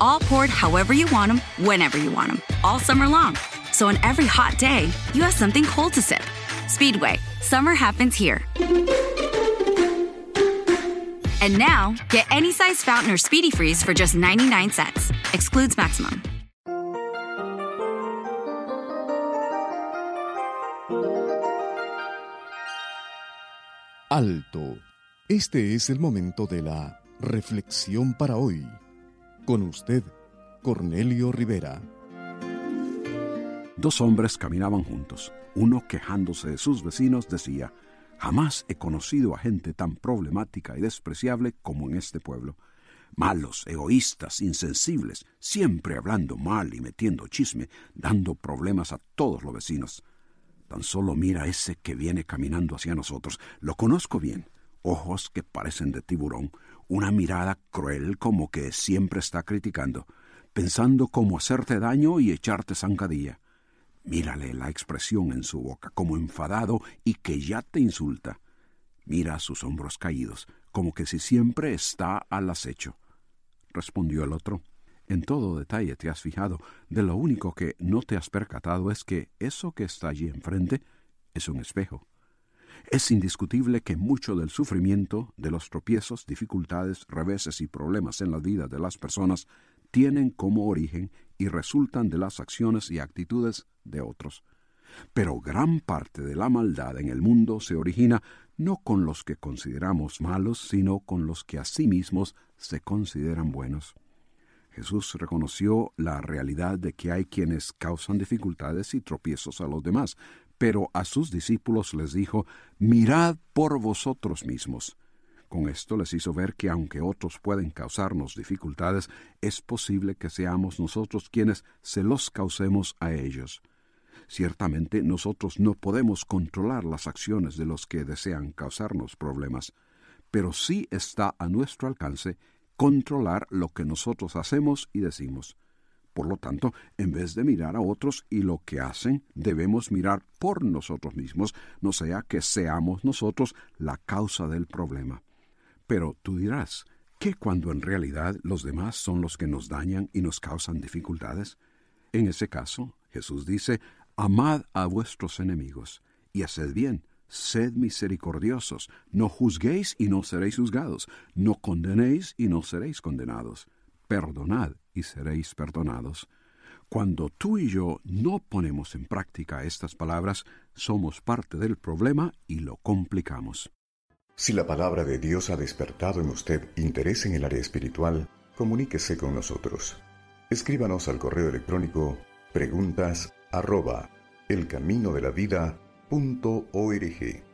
All poured however you want them, whenever you want them, all summer long. So on every hot day, you have something cold to sip. Speedway, summer happens here. And now, get any size fountain or speedy freeze for just 99 cents. Excludes maximum. Alto. Este es el momento de la reflexión para hoy. Con usted, Cornelio Rivera. Dos hombres caminaban juntos. Uno, quejándose de sus vecinos, decía, Jamás he conocido a gente tan problemática y despreciable como en este pueblo. Malos, egoístas, insensibles, siempre hablando mal y metiendo chisme, dando problemas a todos los vecinos. Tan solo mira ese que viene caminando hacia nosotros. Lo conozco bien. Ojos que parecen de tiburón, una mirada cruel como que siempre está criticando, pensando cómo hacerte daño y echarte zancadilla. Mírale la expresión en su boca, como enfadado y que ya te insulta. Mira sus hombros caídos, como que si siempre está al acecho. Respondió el otro. En todo detalle te has fijado, de lo único que no te has percatado es que eso que está allí enfrente es un espejo. Es indiscutible que mucho del sufrimiento, de los tropiezos, dificultades, reveses y problemas en la vida de las personas tienen como origen y resultan de las acciones y actitudes de otros. Pero gran parte de la maldad en el mundo se origina no con los que consideramos malos, sino con los que a sí mismos se consideran buenos. Jesús reconoció la realidad de que hay quienes causan dificultades y tropiezos a los demás, pero a sus discípulos les dijo, Mirad por vosotros mismos. Con esto les hizo ver que aunque otros pueden causarnos dificultades, es posible que seamos nosotros quienes se los causemos a ellos. Ciertamente nosotros no podemos controlar las acciones de los que desean causarnos problemas, pero sí está a nuestro alcance controlar lo que nosotros hacemos y decimos. Por lo tanto, en vez de mirar a otros y lo que hacen, debemos mirar por nosotros mismos, no sea que seamos nosotros la causa del problema. Pero tú dirás, ¿qué cuando en realidad los demás son los que nos dañan y nos causan dificultades? En ese caso, Jesús dice, Amad a vuestros enemigos y haced bien, sed misericordiosos, no juzguéis y no seréis juzgados, no condenéis y no seréis condenados, perdonad y seréis perdonados. Cuando tú y yo no ponemos en práctica estas palabras, somos parte del problema y lo complicamos. Si la palabra de Dios ha despertado en usted interés en el área espiritual, comuníquese con nosotros. Escríbanos al correo electrónico preguntas arroba elcaminodelavida.org.